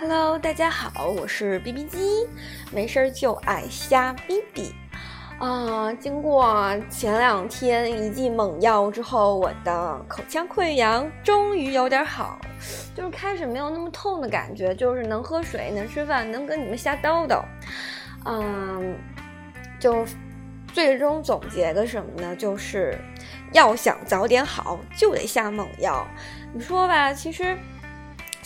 Hello，大家好，我是 B B 机，没事儿就爱瞎逼逼。啊，经过前两天一剂猛药之后，我的口腔溃疡终于有点好，就是开始没有那么痛的感觉，就是能喝水、能吃饭、能跟你们瞎叨叨。嗯，就最终总结个什么呢？就是要想早点好，就得下猛药。你说吧，其实。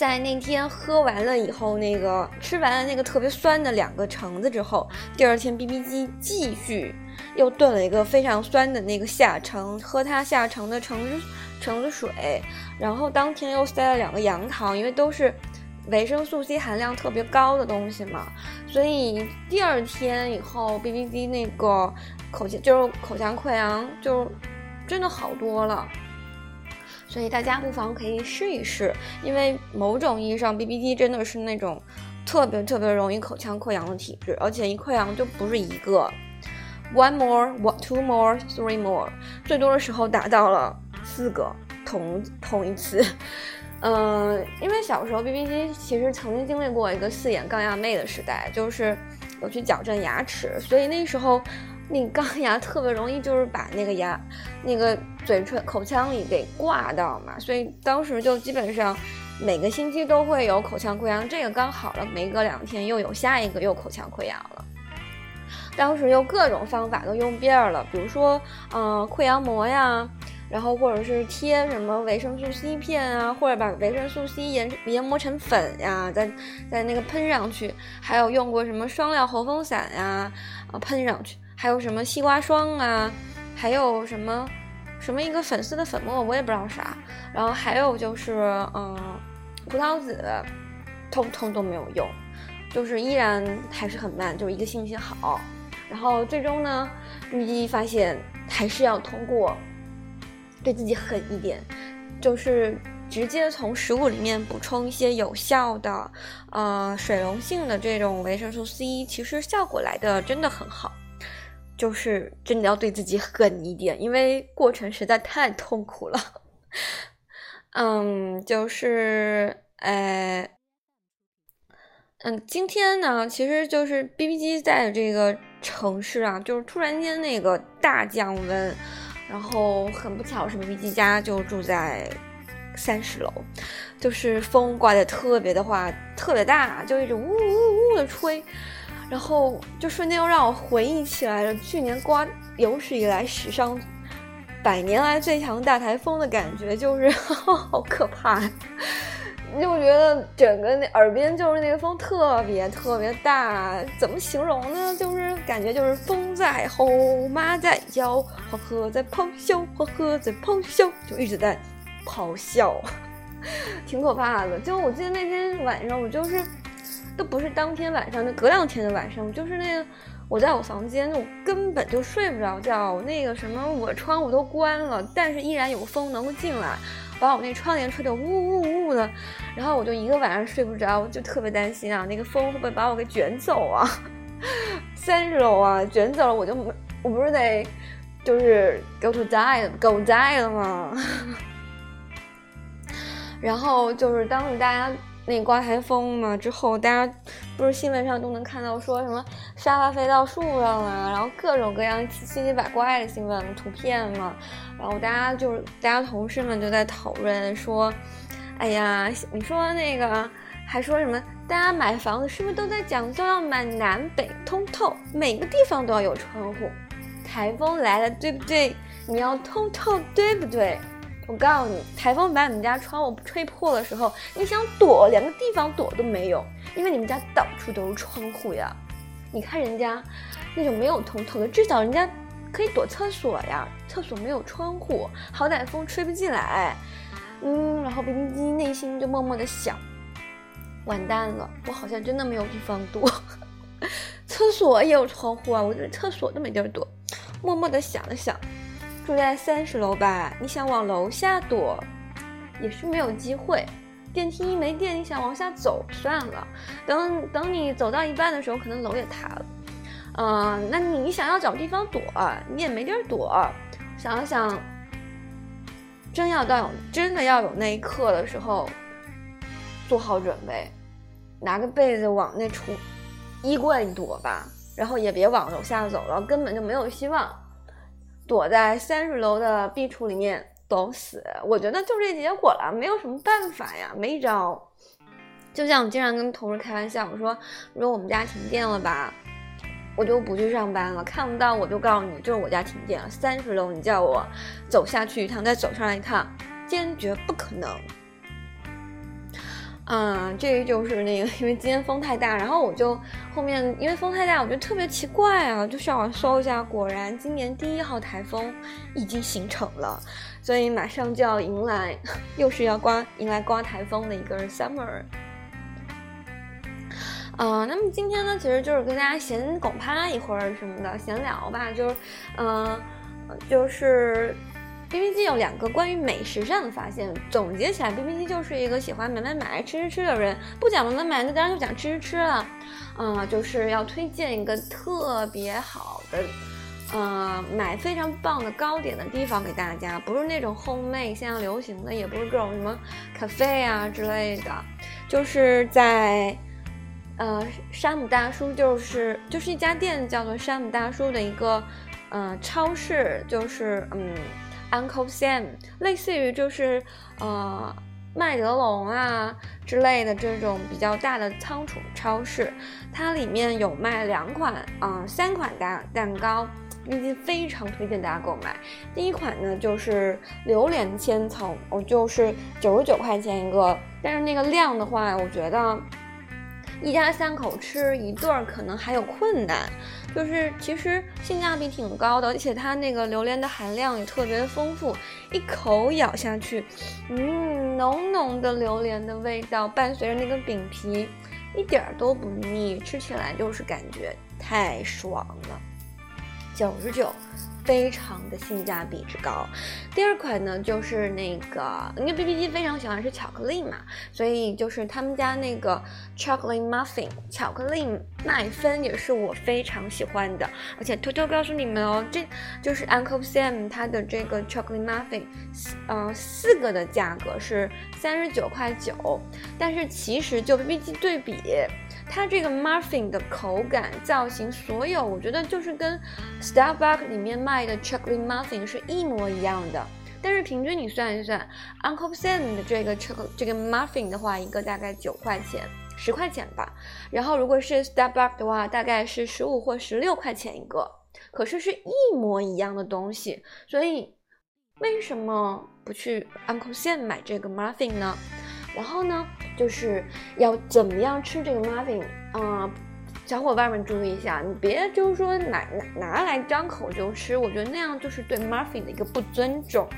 在那天喝完了以后，那个吃完了那个特别酸的两个橙子之后，第二天 B B 机继续又炖了一个非常酸的那个下橙，喝它下橙的橙子橙子水，然后当天又塞了两个杨桃，因为都是维生素 C 含量特别高的东西嘛，所以第二天以后 B B 机那个口腔就是口腔溃疡就真的好多了。所以大家不妨可以试一试，因为某种意义上，B B 机真的是那种特别特别容易口腔溃疡的体质，而且一溃疡就不是一个，one more，two more，three more，最多的时候达到了四个同同一次。嗯，因为小时候 B B 机其实曾经经历过一个四眼钢牙妹的时代，就是有去矫正牙齿，所以那时候。那钢牙特别容易，就是把那个牙、那个嘴唇、口腔里给挂到嘛，所以当时就基本上每个星期都会有口腔溃疡。这个刚好了，没隔两天又有下一个又口腔溃疡了。当时用各种方法都用遍了，比如说，嗯，溃疡膜呀，然后或者是贴什么维生素 C 片啊，或者把维生素 C 研研磨成粉呀，再再那个喷上去，还有用过什么双料喉风散呀，啊，喷上去。还有什么西瓜霜啊，还有什么什么一个粉丝的粉末，我也不知道啥。然后还有就是，嗯，葡萄籽，通通都没有用，就是依然还是很慢，就是一个星期好。然后最终呢，预计发现还是要通过对自己狠一点，就是直接从食物里面补充一些有效的，呃，水溶性的这种维生素 C，其实效果来的真的很好。就是真的要对自己狠一点，因为过程实在太痛苦了。嗯，就是，呃，嗯，今天呢，其实就是 B B 机在这个城市啊，就是突然间那个大降温，然后很不巧是 B B 机家就住在三十楼，就是风刮的特别的话特别大，就一直呜呜呜的吹。然后就瞬间又让我回忆起来了去年刮有史以来史上百年来最强大台风的感觉，就是 好可怕，就觉得整个那耳边就是那个风特别特别大，怎么形容呢？就是感觉就是风在吼，马在叫，黄河在咆哮，黄河在咆哮，就一直在咆哮，挺可怕的。就我记得那天晚上，我就是。都不是当天晚上，就隔两天的晚上，就是那个我在我房间，我根本就睡不着觉。那个什么，我窗户都关了，但是依然有风能够进来，把我那窗帘吹得呜呜呜的。然后我就一个晚上睡不着，就特别担心啊，那个风会不会把我给卷走啊？三十楼啊，卷走了我就没我不是得就是 go to die go die 了吗？然后就是当时大家。那刮台风嘛，之后大家不是新闻上都能看到说什么沙发飞到树上了，然后各种各样七七八怪的新闻图片嘛，然后大家就是大家同事们就在讨论说，哎呀，你说那个还说什么？大家买房子是不是都在讲究要买南北通透，每个地方都要有窗户？台风来了，对不对？你要通透，对不对？我告诉你，台风把你们家窗户吹破的时候，你想躲，连个地方躲都没有，因为你们家到处都是窗户呀。你看人家那种没有通透的，至少人家可以躲厕所呀，厕所没有窗户，好歹风吹不进来。嗯，然后冰冰机内心就默默的想：完蛋了，我好像真的没有地方躲。厕所也有窗户啊，我这厕所都没地儿躲。默默的想了想。住在三十楼吧，你想往楼下躲，也是没有机会。电梯一没电，你想往下走算了。等等，你走到一半的时候，可能楼也塌了。嗯，那你想要找地方躲，你也没地儿躲。想想，真要到真的要有那一刻的时候，做好准备。拿个被子往那橱衣柜里躲吧，然后也别往楼下走了，根本就没有希望。躲在三十楼的壁橱里面等死，我觉得就这结果了，没有什么办法呀，没招。就像我经常跟同事开玩笑，我说如果我们家停电了吧，我就不去上班了，看不到我就告诉你，就是我家停电了，三十楼你叫我走下去一趟，再走上来一趟，坚决不可能。嗯，这就是那个，因为今天风太大，然后我就后面因为风太大，我觉得特别奇怪啊，就上网搜一下，果然今年第一号台风已经形成了，所以马上就要迎来，又是要刮迎来刮台风的一个 summer。嗯，那么今天呢，其实就是跟大家闲拱趴一会儿什么的闲聊吧，就是，嗯，就是。B B 机有两个关于美食上的发现，总结起来，B B 机就是一个喜欢买买买、吃吃吃的人。不讲买买买，那当然就讲吃吃吃了。啊，就是要推荐一个特别好的，呃，买非常棒的糕点的地方给大家，不是那种 home made 现在流行的，也不是各种什么 cafe 啊之类的，就是在，呃，山姆大叔，就是就是一家店叫做山姆大叔的一个，呃，超市，就是嗯。Uncle Sam，类似于就是呃麦德龙啊之类的这种比较大的仓储超市，它里面有卖两款啊三款蛋蛋糕，已经非常推荐大家购买。第一款呢就是榴莲千层，我就是九十九块钱一个，但是那个量的话，我觉得。一家三口吃一顿儿可能还有困难，就是其实性价比挺高的，而且它那个榴莲的含量也特别的丰富，一口咬下去，嗯，浓浓的榴莲的味道伴随着那个饼皮，一点儿都不腻，吃起来就是感觉太爽了，九十九。非常的性价比之高。第二款呢，就是那个，因为 B B 机非常喜欢吃巧克力嘛，所以就是他们家那个 chocolate muffin 巧克力麦芬也是我非常喜欢的。而且偷偷告诉你们哦，这就是 Uncle Sam 他的这个 chocolate muffin，呃，四个的价格是三十九块九，但是其实就 B B 机对比。它这个 muffin 的口感、造型，所有我觉得就是跟 Starbucks 里面卖的 chocolate muffin 是一模一样的。但是平均你算一算，Uncle Sam 的这个这个 muffin 的话，一个大概九块钱、十块钱吧。然后如果是 Starbucks 的话，大概是十五或十六块钱一个。可是是一模一样的东西，所以为什么不去 Uncle Sam 买这个 muffin 呢？然后呢，就是要怎么样吃这个 muffin 啊？小伙伴们注意一下，你别就是说拿拿拿来张口就吃，我觉得那样就是对 muffin 的一个不尊重。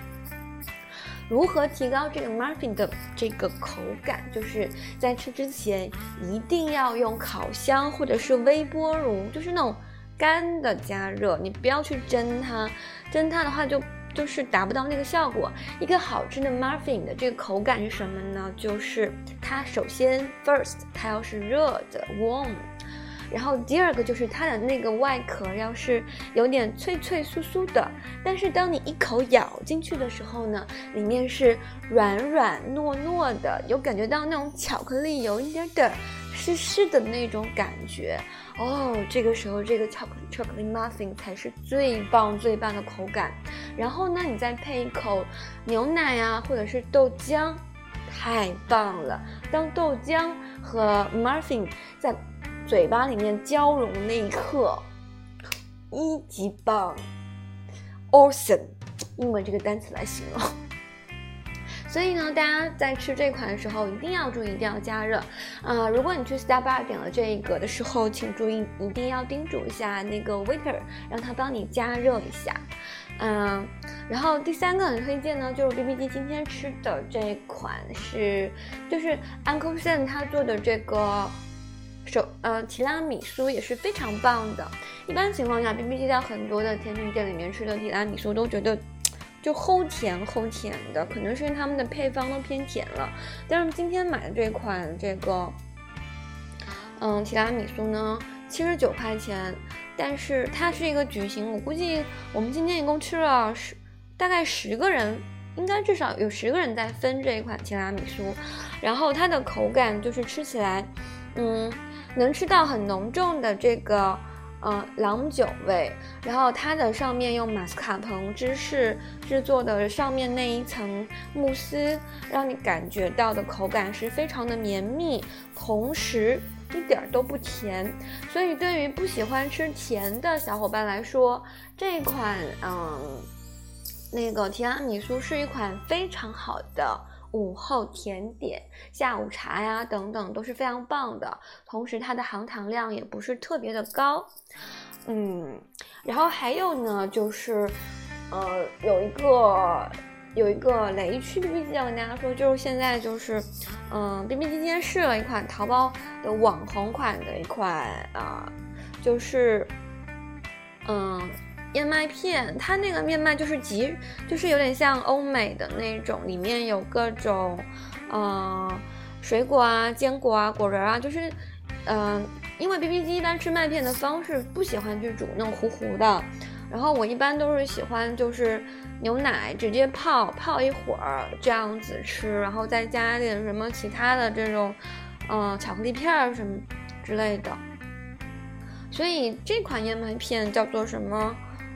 如何提高这个 muffin 的这个口感？就是在吃之前一定要用烤箱或者是微波炉，就是那种干的加热，你不要去蒸它，蒸它的话就。就是达不到那个效果。一个好吃的 muffin 的这个口感是什么呢？就是它首先 first 它要是热的 warm，然后第二个就是它的那个外壳要是有点脆脆酥酥的，但是当你一口咬进去的时候呢，里面是软软糯糯的，有感觉到那种巧克力有一点点湿湿的那种感觉。哦，这个时候这个巧克力巧克力 muffin 才是最棒最棒的口感。然后呢，你再配一口牛奶啊，或者是豆浆，太棒了。当豆浆和 muffin 在嘴巴里面交融的那一刻，一级棒，awesome，英文这个单词来形容。所以呢，大家在吃这款的时候一定要注意，一定要加热啊！如果你去 Starbucks 点了这个的时候，请注意一定要叮嘱一下那个 waiter，让他帮你加热一下。嗯，然后第三个很推荐呢，就是 B B 机今天吃的这款是，就是 Uncle Sam 他做的这个手呃提拉米苏也是非常棒的。一般情况下，B B 机在很多的甜品店里面吃的提拉米苏都觉得。就齁甜齁甜的，可能是因为他们的配方都偏甜了。但是今天买的这款这个，嗯，提拉米苏呢，七十九块钱，但是它是一个矩形，我估计我们今天一共吃了十，大概十个人，应该至少有十个人在分这一款提拉米苏。然后它的口感就是吃起来，嗯，能吃到很浓重的这个。嗯，郎酒味，然后它的上面用马斯卡彭芝士制作的上面那一层慕斯，让你感觉到的口感是非常的绵密，同时一点儿都不甜。所以对于不喜欢吃甜的小伙伴来说，这款嗯，那个提拉米苏是一款非常好的。午后甜点、下午茶呀等等都是非常棒的，同时它的含糖量也不是特别的高，嗯，然后还有呢，就是，呃，有一个有一个雷区 B B 机要跟大家说，就是现在就是，嗯，B B 机今天试了一款淘宝的网红款的一款啊，就是，嗯。燕麦片，它那个燕麦就是极，就是有点像欧美的那种，里面有各种，呃，水果啊、坚果啊、果仁啊，就是，嗯，因为 B B 机一般吃麦片的方式不喜欢去煮那种糊糊的，然后我一般都是喜欢就是牛奶直接泡泡一会儿这样子吃，然后再加点什么其他的这种，嗯，巧克力片儿什么之类的，所以这款燕麦片叫做什么？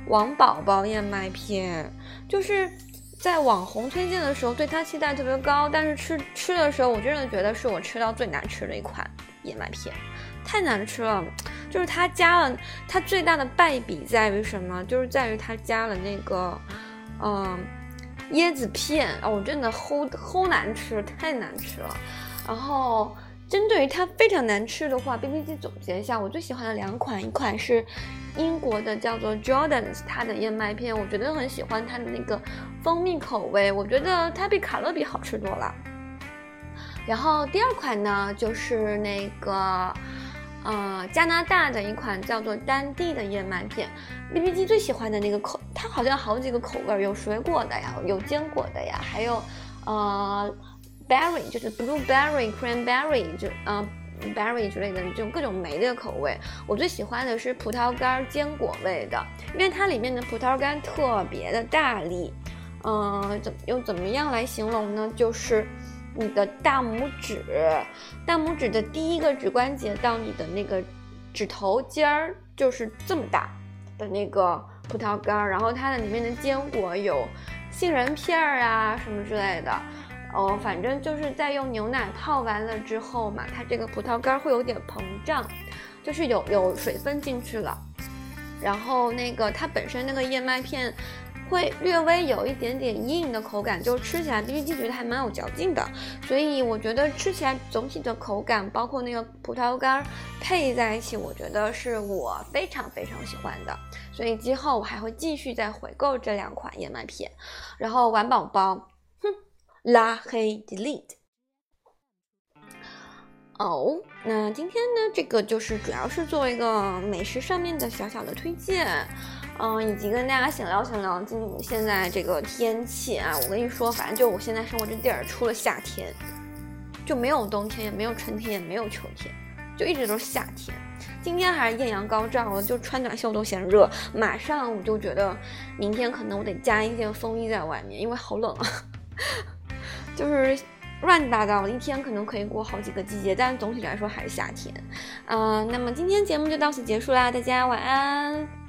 王宝宝燕麦片，就是在网红推荐的时候，对它期待特别高，但是吃吃的时候，我真的觉得是我吃到最难吃的一款燕麦片，太难吃了。就是它加了，它最大的败笔在于什么？就是在于它加了那个，嗯，椰子片哦，我真的齁齁难吃，太难吃了。然后。针对于它非常难吃的话，B B 机总结一下，我最喜欢的两款，一款是英国的叫做 Jordans，它的燕麦片，我觉得很喜欢它的那个蜂蜜口味，我觉得它比卡乐比好吃多了。然后第二款呢，就是那个呃加拿大的一款叫做丹地的燕麦片，BBG 最喜欢的那个口，它好像好几个口味，有水果的呀，有坚果的呀，还有呃。berry 就是 blueberry、cranberry 就呃 berry 之类的这种各种莓的口味。我最喜欢的是葡萄干坚果味的，因为它里面的葡萄干特别的大力。嗯，怎用怎么样来形容呢？就是你的大拇指，大拇指的第一个指关节到你的那个指头尖儿，就是这么大的那个葡萄干，然后它的里面的坚果有杏仁片儿啊什么之类的。哦，反正就是在用牛奶泡完了之后嘛，它这个葡萄干会有点膨胀，就是有有水分进去了。然后那个它本身那个燕麦片会略微有一点点硬的口感，就吃起来 B B 机觉得还蛮有嚼劲的。所以我觉得吃起来总体的口感，包括那个葡萄干配在一起，我觉得是我非常非常喜欢的。所以今后我还会继续再回购这两款燕麦片，然后玩宝宝。拉黑 delete。哦，那今天呢，这个就是主要是做一个美食上面的小小的推荐，嗯，以及跟大家闲聊闲聊今现在这个天气啊。我跟你说，反正就我现在生活这地儿，除了夏天就没有冬天，也没有春天，也没有秋天，就一直都是夏天。今天还是艳阳高照，就穿短袖都嫌热。马上我就觉得，明天可能我得加一件风衣在外面，因为好冷啊。就是乱七八糟的，一天可能可以过好几个季节，但总体来说还是夏天。嗯，那么今天节目就到此结束啦，大家晚安。